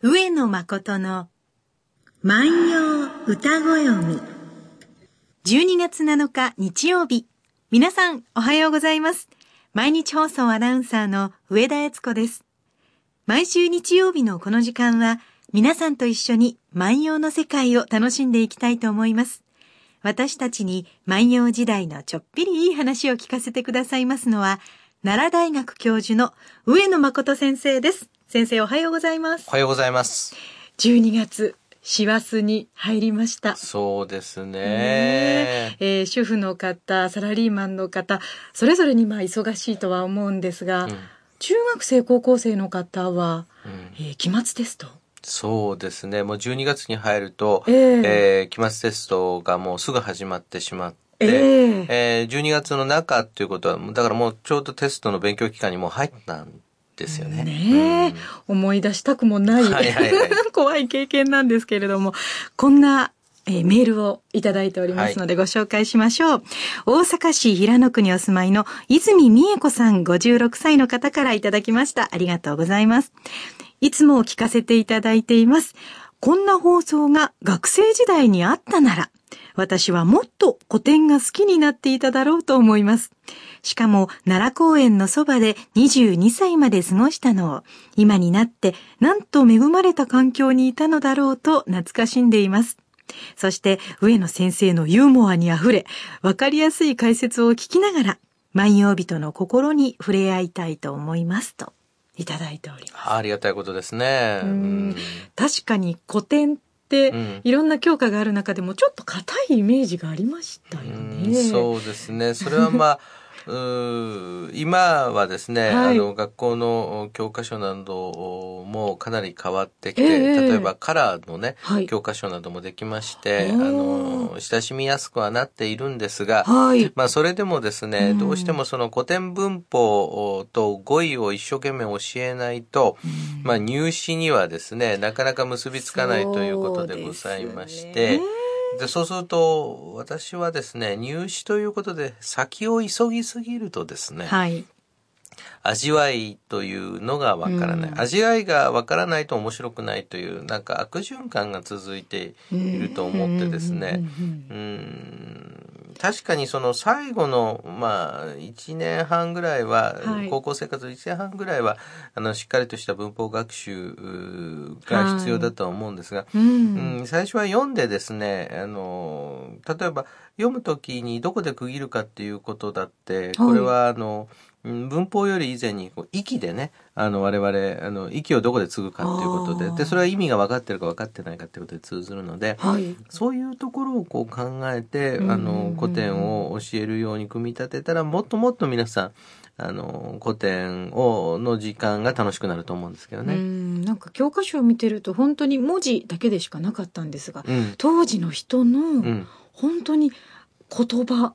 上野誠の万葉歌ご読み。12月7日日曜日。皆さんおはようございます。毎日放送アナウンサーの上田悦子です。毎週日曜日のこの時間は皆さんと一緒に万葉の世界を楽しんでいきたいと思います。私たちに万葉時代のちょっぴりいい話を聞かせてくださいますのは、奈良大学教授の上野誠先生です。先生おはようございますお。はようございます。12月、師走に入りました。そうですねね。えー主婦の方、サラリーマンの方、それぞれにまあ忙しいとは思うんですが、うん中学生、高校生の方は、うんえー期末テスト？そうですね。もう12月に入ると、えええー期末テストがもうすぐ始まってしまって、えええー12月の中っていうことは、だからもうちょうどテストの勉強期間にもう入ったんですよね。ねえ、思い出したくもない、はいはいはい 怖い経験なんですけれども、こんな、えーメールをいただいておりますのでご紹介しましょう。大阪市平野区にお住まいの泉美恵子さん56歳の方からいただきました。ありがとうございます。いつも聞かせていただいています。こんな放送が学生時代にあったなら、私はもっと古典が好きになっていただろうと思います。しかも奈良公園のそばで22歳まで過ごしたのを、今になってなんと恵まれた環境にいたのだろうと懐かしんでいます。そして上野先生のユーモアにあふれ、わかりやすい解説を聞きながら、万葉人の心に触れ合いたいと思いますと、いただいております。ありがたいことですね。確かに古典っいろんな教科がある中でもちょっと硬いイメージがありましたようんね。そうですね。それはまあ、今はですね、はい。あの学校の教科書などもかなり変わってきて、ええ例えばカラーのね、はい。教科書などもできまして、おあーの親しみやすくはなっているんですが、はい。まあそれでもですね、うん。どうしてもその古典文法と語彙を一生懸命教えないと、まあ入試にはですね、なかなか結びつかないということでございまして、でそうすると私はですね入試ということで先を急ぎすぎるとですね、はい。味わいというのがわからない、うん。味わいがわからないと面白くないというなんか悪循環が続いていると思ってですねうん確かにその最後のまあ1年半ぐらいは、はい。高校生活1年半ぐらいはあのしっかりとした文法学習が必要だとは思うんですが、うん。うん、最初は読んでですね、あの、例えば読むときにどこで区切るかっていうことだって、これはあの、うん文法より以前にこう息でね、あの我々、あの息をどこで継ぐかっていうことで、で、それは意味が分かってるか分かってないかっていうことで通ずるので、はい。そういうところをこう考えて、うんあの、古典を教えるように組み立てたら、もっともっと皆さん、あの、古典を、の時間が楽しくなると思うんですけどうね。んなんか教科書を見てると本当に文字だけでしかなかったんですが、うん。当時の人のうん。本当に言葉うん。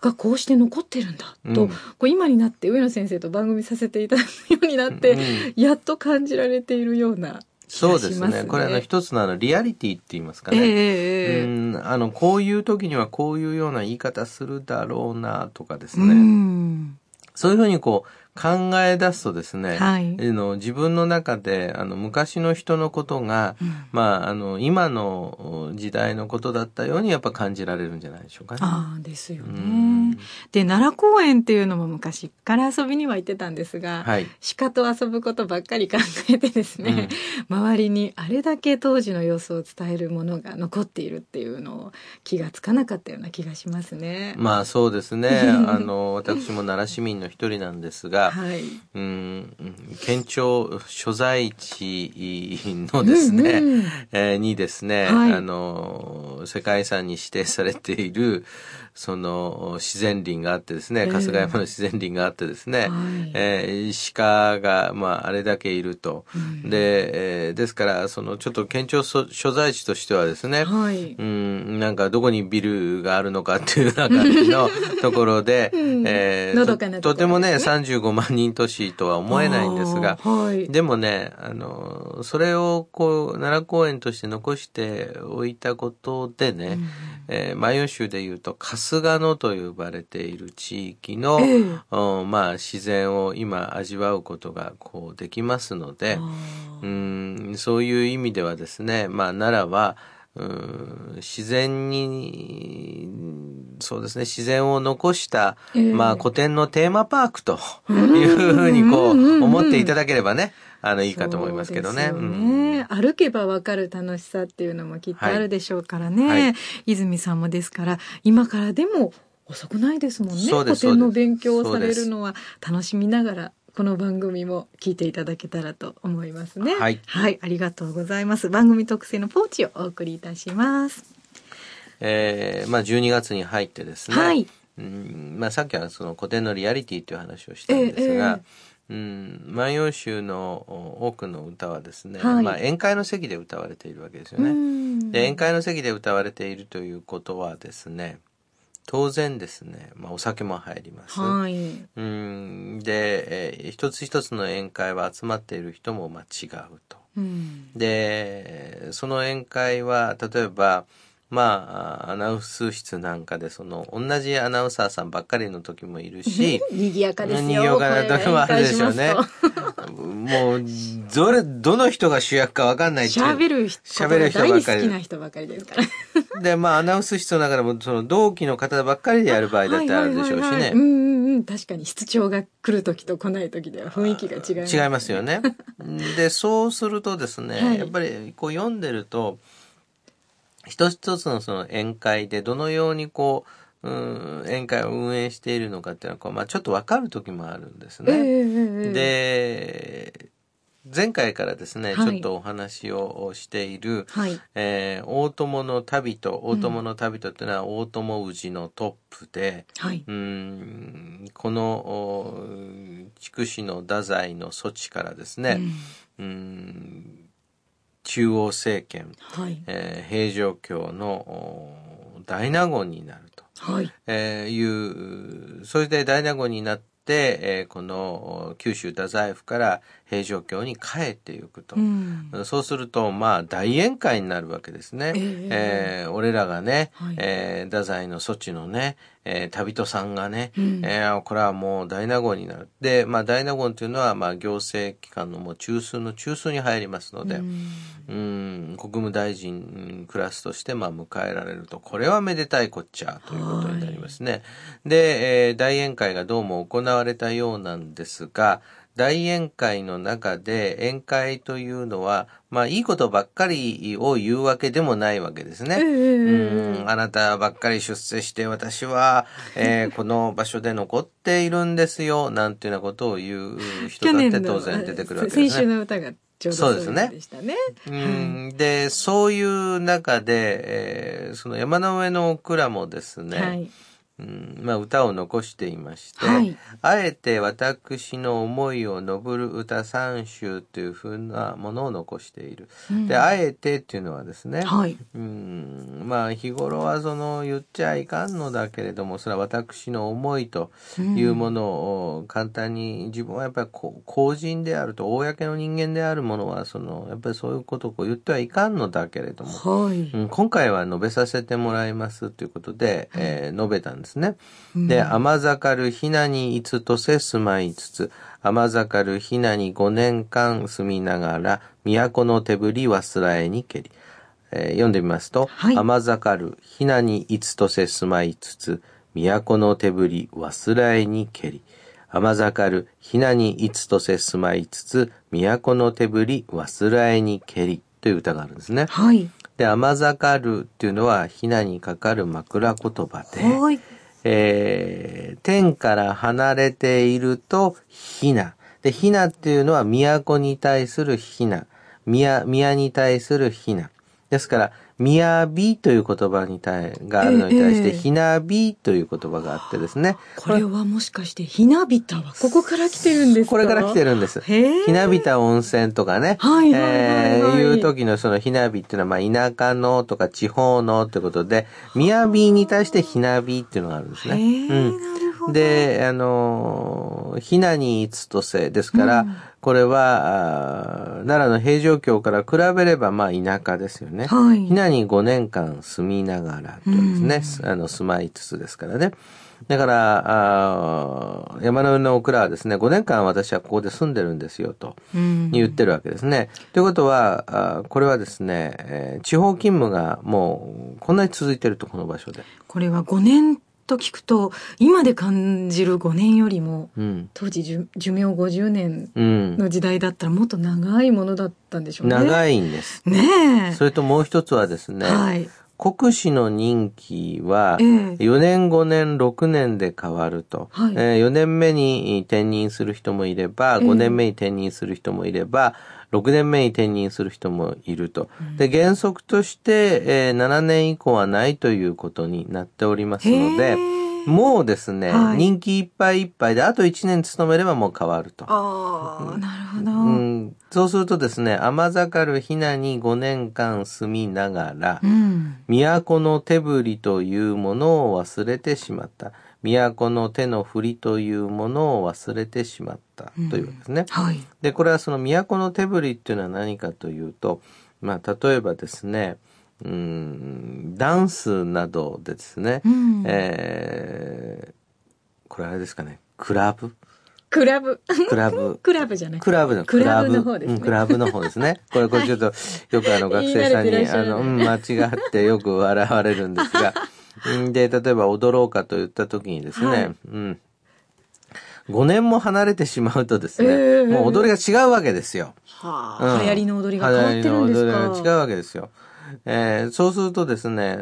がこうして残ってるんだと、うんこう今になって上野先生と番組させていただくようになって、うんやっと感じられているような気そうですがしますね。ね。これあの一つのあのリアリティって言いますかええね。ええうんあのこういう時にはこういうような言い方するだろうなとかですうね。んそういうふうにこう考え出すとですね、はいあの自分の中であの昔の人のことが、うんまああの今の時代のことだったようにやっぱ感じられるんじゃないでしょうかね。ああですようんね。で奈良公園っていうのも昔から遊びには行ってたんですが、はい。鹿と遊ぶことばっかり考えてですね、周りにあれだけ当時の様子を伝えるものが残っているっていうのを気がつかなかったような気がしますね。まあそうですね。あの私も奈良市民の一人なんですが、はい。うん、県庁所在地のですね、うんうん。えーにですね、はい。あの、世界遺産に指定されている、その自然林があってですね、ええ。春日山の自然林があってですね、はい。えー鹿が、まあ、あれだけいると。うん。で、えーですから、その、ちょっと県庁所所在地としてはですね、はい。うん、なんかどこにビルがあるのかっていうような感じのところで、うん。えのどかなところとてもね、35万人都市とは思えないんですがはい。でもね、あの、それをこう、奈良公園として残しておいたことでね、えー、万葉集でいうと春日野と呼ばれている地域の、ええ。まあ自然を今味わうことがこうできますので、うんそういう意味ではですね、まあ奈良はうん自然に、そうですね、自然を残した、ええ。まあ古典のテーマパークというふうにこう思っていただければね、あのいいかと思いますけどね。そうんね。歩けばわかる楽しさっていうのもきっとあるでしょうからね。はい。はい。泉さんもですから、今からでも遅くないですもんね。古典の勉強をされるのは楽しみながら、この番組も聞いていただけたらと思いますね。はいはい、ありがとうございます。番組特製のポーチをお送りいたします。えーまあ12月に入ってですね、はい。うんまあ、さっきはその古典のリアリティという話をしたんですが、うん、万葉集のお多くの歌はですね、はいまあ、宴会の席で歌われているわけですようね。んで宴会の席で歌われているということはですね当然ですね、まあ、お酒も入ります。はい。うんで、えー一つ一つの宴会は集まっている人もまあ違うと。うん。でその宴会は例えばまあアナウンス室なんかでその同じアナウンサーさんばっかりの時もいるし 賑やかですよ。賑やかな時もあるでしょうね もうどれどの人が主役かわかんないっていう喋る人喋る人ばっかりきな人ばっかりですから。でまあアナウンス室の中でもその同期の方ばっかりでやる場合だってあるでしょうしねはいはいはいはいうんうんうん。確かに室長が来る時と来ない時では雰囲気が違います、違いますよ。ね。でそうするとですね、はいやっぱりこう読んでると一つ一つのその宴会でどのようにこう、うん、宴会を運営しているのかっていうのはまあ、ちょっとわかる時もあるんですええね。ええで前回からですね、はいちょっとお話をしている、はい。えー大友の旅人大友の旅人っていうのは大友氏のトップで、はい。うーんこのお筑紫の太宰の措置からですね、うーん中央政権、はい。えー平城京のお大納言になると、はい。えーいうそれで大納言になって、えーこのお九州太宰府から平城京に帰っていくと。うん。そうすると、まあ、大宴会になるわけですね。えええー俺らがね、はいえー太宰の措置のね、えー旅人さんがね、うんえーこれはもう大納言になる。で、まあ、大納言というのは、まあ、行政機関のもう中枢の中枢に入りますので、うんうん、国務大臣うんクラスとしてまあ迎えられると、これはめでたいこっちゃということになりますね。で、えー大宴会がどうも行われたようなんですが、大宴会の中で宴会というのは、まあいいことばっかりを言うわけでもないわけですね。ええうんあなたばっかり出世して私は、えー この場所で残っているんですよ、なんていうようなことを言う人だって当然出てくるわけですね。先週の歌がちょうどそうでしたね。うんで、そういう中で、えーその山の上のオクラもですね、はい。うん。まあ、歌を残していまして、はい。あえて私の思いを述ぶる歌三首というふうなものを残している。うん。で、あえてっていうのはですね、はい。うん。まあ日頃はその言っちゃいかんのだけれどもそれは私の思いというものを簡単に自分はやっぱりこう公人であると公の人間であるものはそのやっぱりそういうことをこう言ってはいかんのだけれども、はい。うん、今回は述べさせてもらいますということで、えー述べたんですね。で、甘盛るひなにいつとせ住まいつつ、甘盛るひなに五年間住みながら、都の手振り忘らえにけり。えー読んでみますと、はい甘盛るひなにいつとせ住まいつつ、都の手振り忘らえにけり。甘盛るひなにいつとせ住まいつつ、都の手振り忘らえにけり。という歌があるんですね。はい。で、甘盛るっていうのは、ひなにかかる枕言葉で、はい。えー天から離れていると、ひな。で、ひなっていうのは、都に対するひな。宮、宮に対するひな。ですから、宮びという言葉に対、があるのに対して、ええひなびという言葉があってですね。これはもしかして、ひなびたはここから来てるんですか？これから来てるんです。ひなびた温泉とかね。はいはいえーいう時のそのひなびっていうのは、まあ、田舎のとか地方のってことで、みやびに対してひなびっていうのがあるんですね。うん。で、あの、ひなにつとせですから、うんこれは、奈良の平城京から比べれば、まあ、田舎ですよね。はいひなに5年間住みながらとですね、あの、住まいつつですからね。だから、あー山の上のオクラはですね、5年間私はここで住んでるんですよ、とうん。言ってるわけですね。ということは、あーこれはですね、えー地方勤務がもう、こんなに続いてると、この場所で。これは5年と聞くと、今で感じる5年よりも、うん。当時寿寿命50年うん。の時代だったらもっと長いものだったんでしょうね。長いんです。ねえ。それともう一つはですね、はい。国司の任期はええ。4年5年6年で変わると、はい。え4年目に転任する人もいればええ。5年目に転任する人もいれば6年目に転任する人もいると。で原則として、えー7年以降はないということになっておりますのでもうですね、はい。任期いっぱいいっぱいであと1年勤めればもう変わると。ああ、なるほど。うん、そうするとですね、甘盛るひなに5年間住みながら、うん。都の手振りというものを忘れてしまった。都の手の振りというものを忘れてしまった。というわけですね。はい。で、これはその都の手振りっていうのは何かというと、まあ、例えばですね、うん、ダンスなどでですね、うんえーこれあれですかね、クラブ？クラブ。クラブ。クラブじゃなくて。クラブの、クラブの方ですねうん、クラブの方ですね。これ、これちょっと、よくあの、学生さんに、あの、うん、間違ってよく笑われるんですが、うんで、例えば踊ろうかと言った時にですね、はいうん。5年も離れてしまうとですね、ええもう踊りが違うわけですよ。はあ、うん流行りの踊りが変わってるんですか流行りの踊りが違うわけですよ。えーそうするとですね、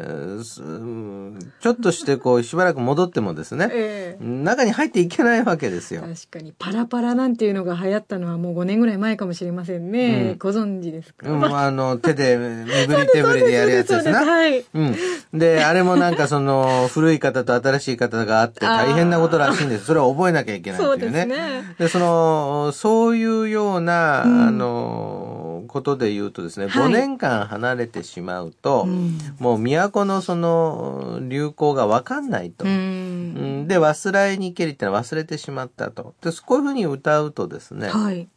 ちょっとしてこう、しばらく戻ってもですね、ええ中に入っていけないわけですよ。確かにパラパラなんていうのが流行ったのはもう5年ぐらい前かもしれませんね、うんご存知ですか、うん、あの、手で、身振り手振りでやるやつですな。はいうん。で、あれもなんかその、古い方と新しい方があって大変なことらしいんです。それを覚えなきゃいけないそうですっていうね。ねで、その、そういうような、うんあの、ことで言うとですね、はい5年間離れてしまうと、うんもう都のその、流行がわかんないと。ううんんで、忘れにけりってのは忘れてしまったと。で、こういうふうに歌うとですね、はい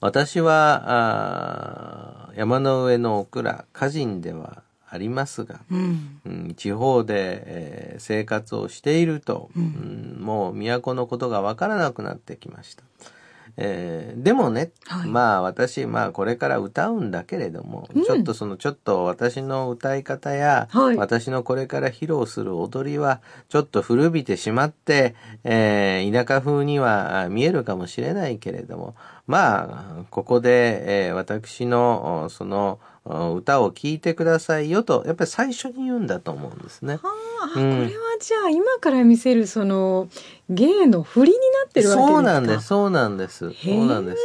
私は、山の上のオクラ、歌人ではありますが、うんうん地方で、えー生活をしていると、うんうんもう都のことがわからなくなってきました。えーでもね、はい。まあ私、まあこれから歌うんだけれども、うん。ちょっとそのちょっと私の歌い方や、はい。私のこれから披露する踊りは、ちょっと古びてしまって、えー田舎風にはあ見えるかもしれないけれども、まあ、ここで、えー私の、おその、お歌を聴いてくださいよと、やっぱり最初に言うんだと思うんですね。はあ、うんこれはじゃあ今から見せるその芸の振りになってるわけですか？そうなんです、そうなんです。そうなんです。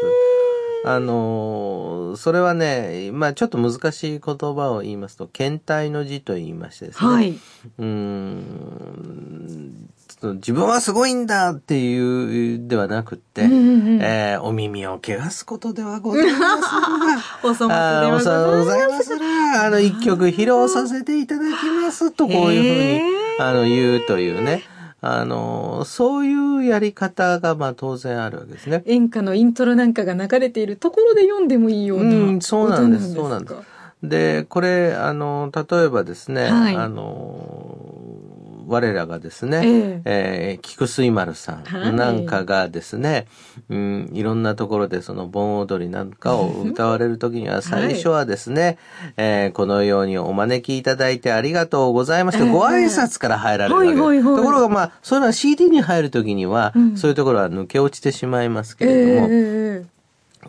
あのーそれはね、まあちょっと難しい言葉を言いますと、検体の字と言いましてですね。はい。うーん自分はすごいんだっていうではなくって、うんうんうんえーお耳を汚すことではございませんが、お粗末でございますあの、一曲披露させていただきますと、こういうへふうに、あの、言うというね。あの、そういうやり方が、まあ、当然あるわけですね。演歌のイントロなんかが流れているところで読んでもいいようなうんそうなんです歌そうなんです。かで、これ、あの、例えばですね、はい。あの、我らがですね、ええ。えー菊水丸さはい。んなんかがですね、うん、いろんなところでその盆踊りなんかを歌われるときには、最初はですね、えーこのようにお招きいただいてありがとうございました、ええご挨拶から入られるわけです。はいはいはい。ところがまあ、そういうのは CD に入るときには、うん。そういうところは抜け落ちてしまいますけえれども、えええ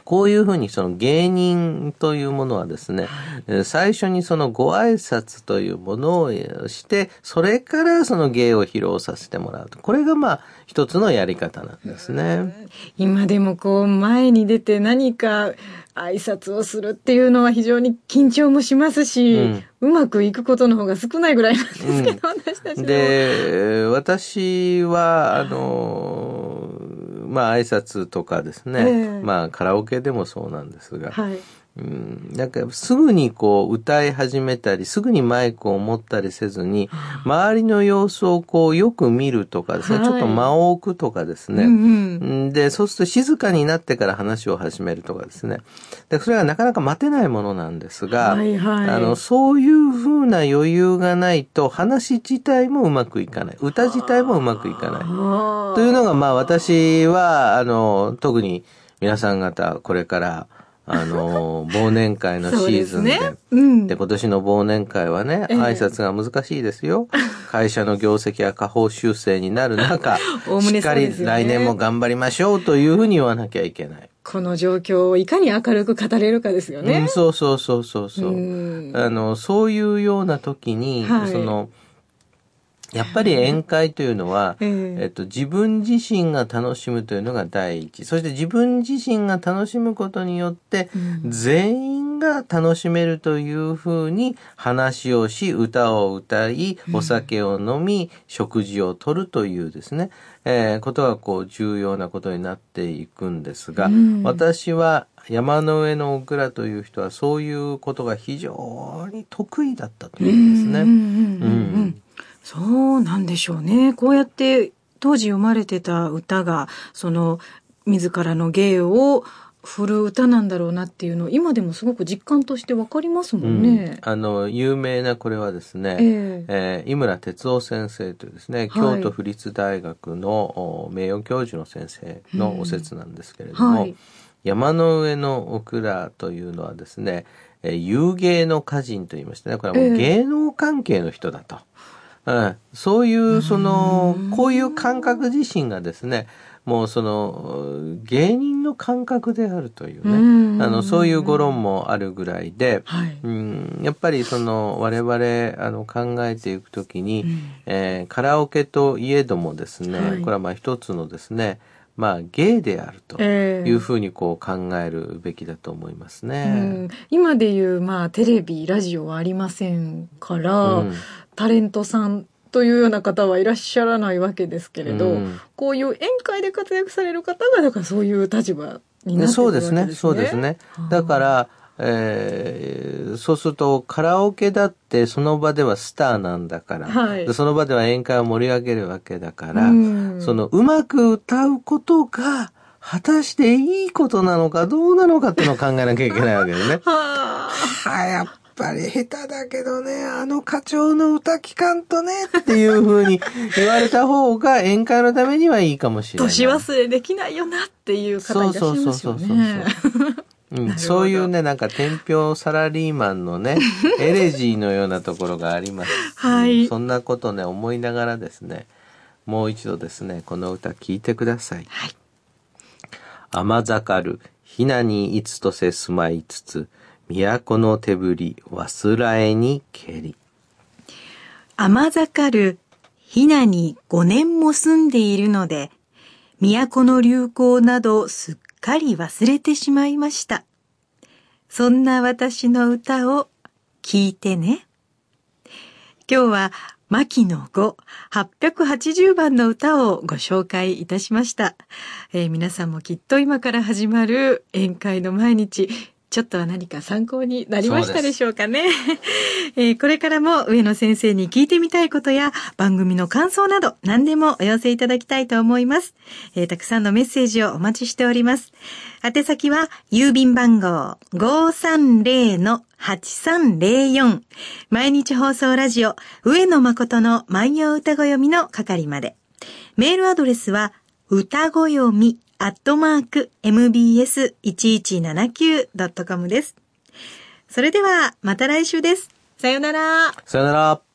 こういうふうにその芸人というものはですね、えー最初にそのご挨拶というものをして、それからその芸を披露させてもらうと。これがまあ一つのやり方なんですね。今でもこう前に出て何か挨拶をするっていうのは非常に緊張もしますし、うまくいくことの方が少ないぐらいなんですけど、私たちも。で、私は、あの、まあ挨拶とかですね、ええ。まあカラオケでもそうなんですが、はい。うん、なんかすぐにこう歌い始めたり、すぐにマイクを持ったりせずに、周りの様子をこうよく見るとかですね、はい。ちょっと間を置くとかですね、うんうん。うんで、そうすると静かになってから話を始めるとかですね。で、それはなかなか待てないものなんですが、はいはい。あの、そういうふうな余裕がないと話自体もうまくいかない。歌自体もうまくいかない。あ。というのが、まあ私は、あの、特に皆さん方、これから、あの、忘年会のシーズンで、すね。うん。で、今年の忘年会はね、ええ挨拶が難しいですよ。会社の業績や下方修正になる中、ねしっかり来年も頑張りましょうというふうに言わなきゃいけない。この状況をいかに明るく語れるかですようん、ね。そうそうそうそうそう。うんあの、そういうような時に、はいその、やっぱり宴会というのは、えええっと、自分自身が楽しむというのが第一。そして自分自身が楽しむことによって、うん。全員が楽しめるというふうに話をし、歌を歌い、お酒を飲み、食事をとるというですね、えーことがこう重要なことになっていくんですが、うん。私は山の上のオクラという人はそういうことが非常に得意だったというんですね。うんそうなんでしょうね。こうやって当時読まれてた歌が、その、自らの芸を振る歌なんだろうなっていうのを今でもすごく実感としてわかりますもんね。あの、有名なこれはですね、えええー井村哲夫先生というですね、はい京都府立大学のお名誉教授の先生のお説なんですけれども、はい山の上のオクラというのはですね、えー有芸の歌人と言いましてね、これはもうええ芸能関係の人だと。うん、そういう、その、こういう感覚自身がですね、もうその、芸人の感覚であるといううん。ね、あの、そういう語論もあるぐらいで、はい。うん、やっぱりその我々あの考えていくときに、うん。えーカラオケといえどもですね、はい。これはまあ一つのですねまあ芸であるとええ。いうふうにこう考えるべきだと思いますうね。ん。今でいう、まあ、テレビ、ラジオはありませんから、うんタレントさんというような方はいらっしゃらないわけですけれど、うん。こういう宴会で活躍される方が、だからそういう立場になってくるわけですね。そうですね。だから、えーそうするとカラオケだってその場ではスターなんだから、はい。でその場では宴会を盛り上げるわけだから、うん。そのうまく歌うことが果たしていいことなのかどうなのかっていうのを考えなきゃいけないわけですね。はあ。はあ、やっぱり下手だけどね、あの課長の歌聞かんとねっていう風に言われた方が宴会のためにはいいかもしれない。年忘れできないよなっていう方いらっしゃいますよね。うん、そういうね、なんか天平サラリーマンのね、エレジーのようなところがあります。はいそんなことね、思いながらですね、もう一度ですね、この歌聴いてください。はい。甘盛る、ひなにいつとせ住まいつつ、都の手振り、忘らえにけり。甘盛るひなに5年も住んでいるので、都の流行などすっかり忘れてしまいました。そんな私の歌を聞いてね。今日は牧野5 880番の歌をご紹介いたしました、えー皆さんもきっと今から始まる宴会の毎日、ちょっとは何か参考になりましたでしょうかね。えーこれからも上野先生に聞いてみたいことや番組の感想など何でもお寄せいただきたいと思います。えーたくさんのメッセージをお待ちしております。宛先は郵便番号530-8304毎日放送ラジオ上野誠の万葉歌子読みの係まで。メールアドレスは歌子読みアットマーク mbs1179.com です。それではまた来週です。さよなら。さよなら。